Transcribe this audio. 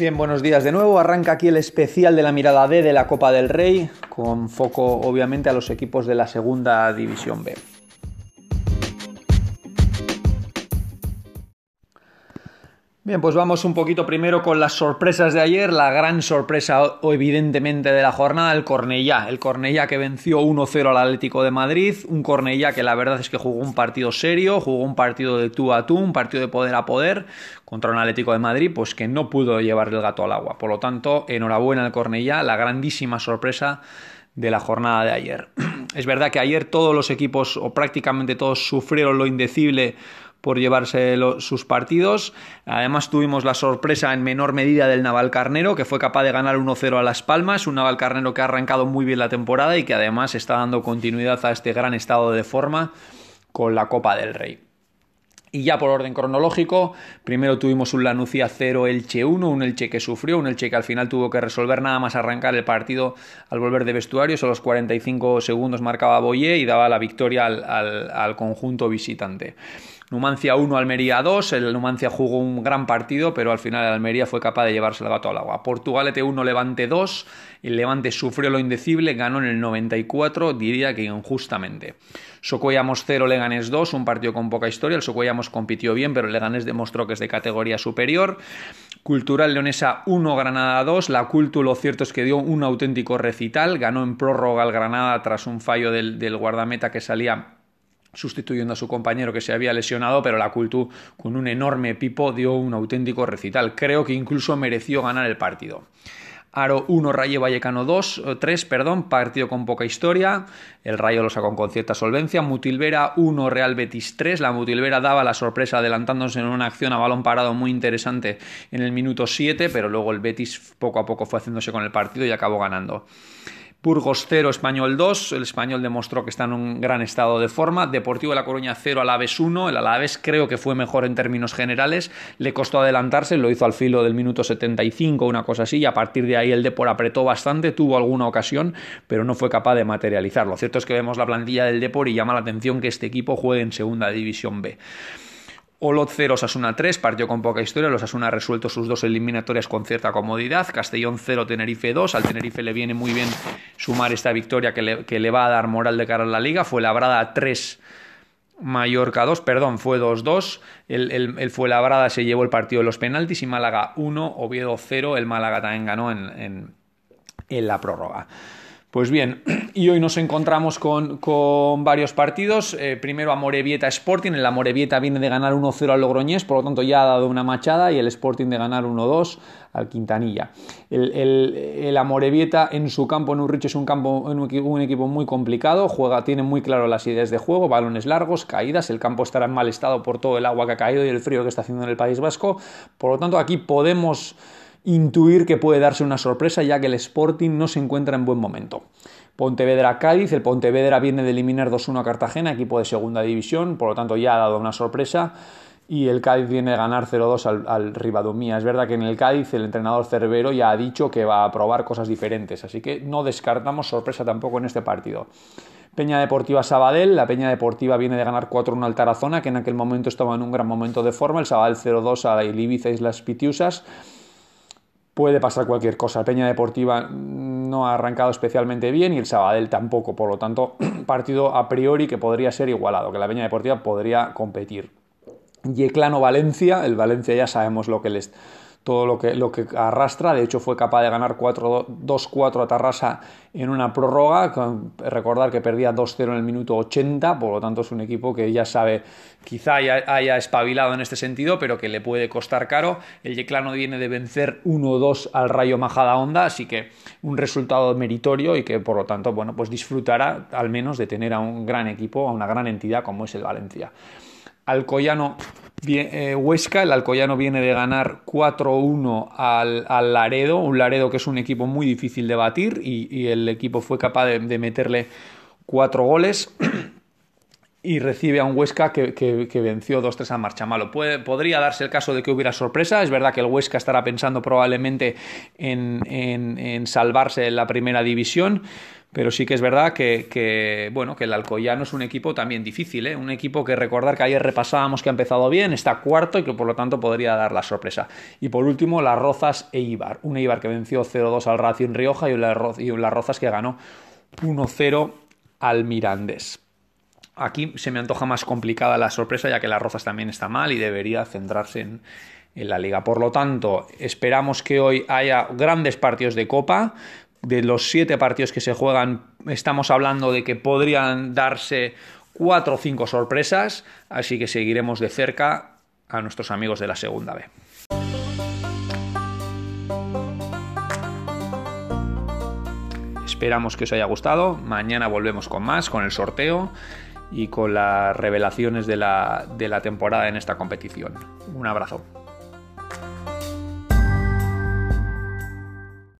Bien, buenos días de nuevo. Arranca aquí el especial de la mirada D de la Copa del Rey, con foco obviamente a los equipos de la segunda división B. Bien, pues vamos un poquito primero con las sorpresas de ayer. La gran sorpresa, evidentemente, de la jornada, el Cornellá. El Cornellá que venció 1-0 al Atlético de Madrid. Un Cornellá que la verdad es que jugó un partido serio, jugó un partido de tú a tú, un partido de poder a poder contra un Atlético de Madrid, pues que no pudo llevar el gato al agua. Por lo tanto, enhorabuena al Cornellá, la grandísima sorpresa de la jornada de ayer. Es verdad que ayer todos los equipos, o prácticamente todos, sufrieron lo indecible por llevarse sus partidos. Además tuvimos la sorpresa en menor medida del Navalcarnero, que fue capaz de ganar 1-0 a Las Palmas, un Navalcarnero que ha arrancado muy bien la temporada y que además está dando continuidad a este gran estado de forma con la Copa del Rey. Y ya por orden cronológico, primero tuvimos un Lanucia 0 Elche 1, un Elche que sufrió, un Elche que al final tuvo que resolver nada más arrancar el partido al volver de vestuario, a los 45 segundos marcaba Boyé y daba la victoria al conjunto visitante. Numancia 1, Almería 2. El Numancia jugó un gran partido, pero al final el Almería fue capaz de llevarse el gato al agua. Portugalete 1, Levante 2. El Levante sufrió lo indecible, ganó en el 94, diría que injustamente. Socollamos 0, Leganés 2, un partido con poca historia. El Socollamos compitió bien, pero el Leganés demostró que es de categoría superior. Cultural Leonesa 1, Granada 2. La Cultu lo cierto es que dio un auténtico recital. Ganó en prórroga el Granada tras un fallo del guardameta que salía sustituyendo a su compañero que se había lesionado, pero la Cultu con un enorme pipo dio un auténtico recital. Creo que incluso mereció ganar el partido. Aro 1, Rayo Vallecano 2, 3, eh, perdón, partido con poca historia. El Rayo lo sacó con cierta solvencia. Mutilvera 1, Real Betis 3. La Mutilvera daba la sorpresa adelantándose en una acción a balón parado muy interesante en el minuto 7, pero luego el Betis poco a poco fue haciéndose con el partido y acabó ganando. Burgos 0, Español 2. El Español demostró que está en un gran estado de forma. Deportivo de La Coruña 0, Alaves 1. El Alaves creo que fue mejor en términos generales. Le costó adelantarse, lo hizo al filo del minuto 75, una cosa así. Y a partir de ahí el Depor apretó bastante, tuvo alguna ocasión, pero no fue capaz de materializarlo. Lo cierto es que vemos la plantilla del Depor y llama la atención que este equipo juegue en Segunda División B. Olot 0, Osasuna 3, partió con poca historia. Los Osasuna ha resuelto sus dos eliminatorias con cierta comodidad. Castellón 0, Tenerife 2. Al Tenerife le viene muy bien sumar esta victoria que le, que le va a dar moral de cara a la liga. Fue Labrada 3, Mallorca 2, perdón, fue 2-2. El, el, el Fuenlabrada se llevó el partido de los penaltis y Málaga 1, Oviedo 0. El Málaga también ganó en, en, en la prórroga. Pues bien, y hoy nos encontramos con, con varios partidos. Eh, primero a Morevieta Sporting. El Morevieta viene de ganar 1-0 al Logroñés, por lo tanto ya ha dado una machada. Y el Sporting de ganar 1-2 al Quintanilla. El, el, Amorebieta en su campo en Urrich es un, campo, un equipo muy complicado. Juega, tiene muy claro las ideas de juego, balones largos, caídas. El campo estará en mal estado por todo el agua que ha caído y el frío que está haciendo en el País Vasco. Por lo tanto, aquí podemos intuir que puede darse una sorpresa ya que el Sporting no se encuentra en buen momento. Pontevedra-Cádiz, el Pontevedra viene de eliminar 2-1 a Cartagena, equipo de segunda división, por lo tanto ya ha dado una sorpresa y el Cádiz viene de ganar 0-2 al, al. Es verdad que en el Cádiz el entrenador Cervero ya ha dicho que va a probar cosas diferentes, así que no descartamos sorpresa tampoco en este partido. Peña Deportiva Sabadell, la Peña Deportiva viene de ganar 4-1 al Tarazona, que en aquel momento estaba en un gran momento de forma, el Sabadell 0-2 a Ibiza y las Pitiusas puede pasar cualquier cosa. Peña Deportiva no ha arrancado especialmente bien y el Sabadell tampoco, por lo tanto, partido a priori que podría ser igualado, que la Peña Deportiva podría competir. Yeclano Valencia, el Valencia ya sabemos lo que les todo lo que, lo que arrastra. De hecho, fue capaz de ganar 2-4 a Tarrasa en una prórroga. recordar que perdía 2-0 en el minuto 80, por lo tanto es un equipo que ya sabe, quizá haya, haya espabilado en este sentido, pero que le puede costar caro. El Yeclano viene de vencer 1-2 al Rayo Majada Honda, así que un resultado meritorio y que por lo tanto, bueno, pues disfrutará al menos de tener a un gran equipo, a una gran entidad como es el Valencia. Alcoyano eh, Huesca, el Alcoyano viene de ganar 4-1 al, al, Laredo, un Laredo que es un equipo muy difícil de batir y, el equipo fue capaz de, meterle cuatro goles y recibe a un Huesca que, que, que venció 2-3 a Marchamalo. Puede, podría darse el caso de que hubiera sorpresa. Es verdad que el Huesca estará pensando probablemente en, en, en salvarse en la primera división Pero sí que es verdad que, bueno, que el Alcoyano es un equipo también difícil, ¿eh? un equipo que recordar que ayer repasábamos que ha empezado bien, está cuarto y que por lo tanto podría dar la sorpresa. Y por último, las Rozas e Ibar. Un Ibar que venció 0-2 al Racing Rioja y las Rozas que ganó 1-0 al Mirandés. Aquí se me antoja más complicada la sorpresa, ya que las Rozas también está mal y debería centrarse en, en la liga. Por lo tanto, esperamos que hoy haya grandes partidos de Copa de los siete partidos que se juegan, estamos hablando de que podrían darse cuatro o cinco sorpresas, así que seguiremos de cerca a nuestros amigos de la segunda B. Esperamos que os haya gustado. Mañana volvemos con más, con el sorteo y con las revelaciones de la, de la temporada en esta competición. Un abrazo.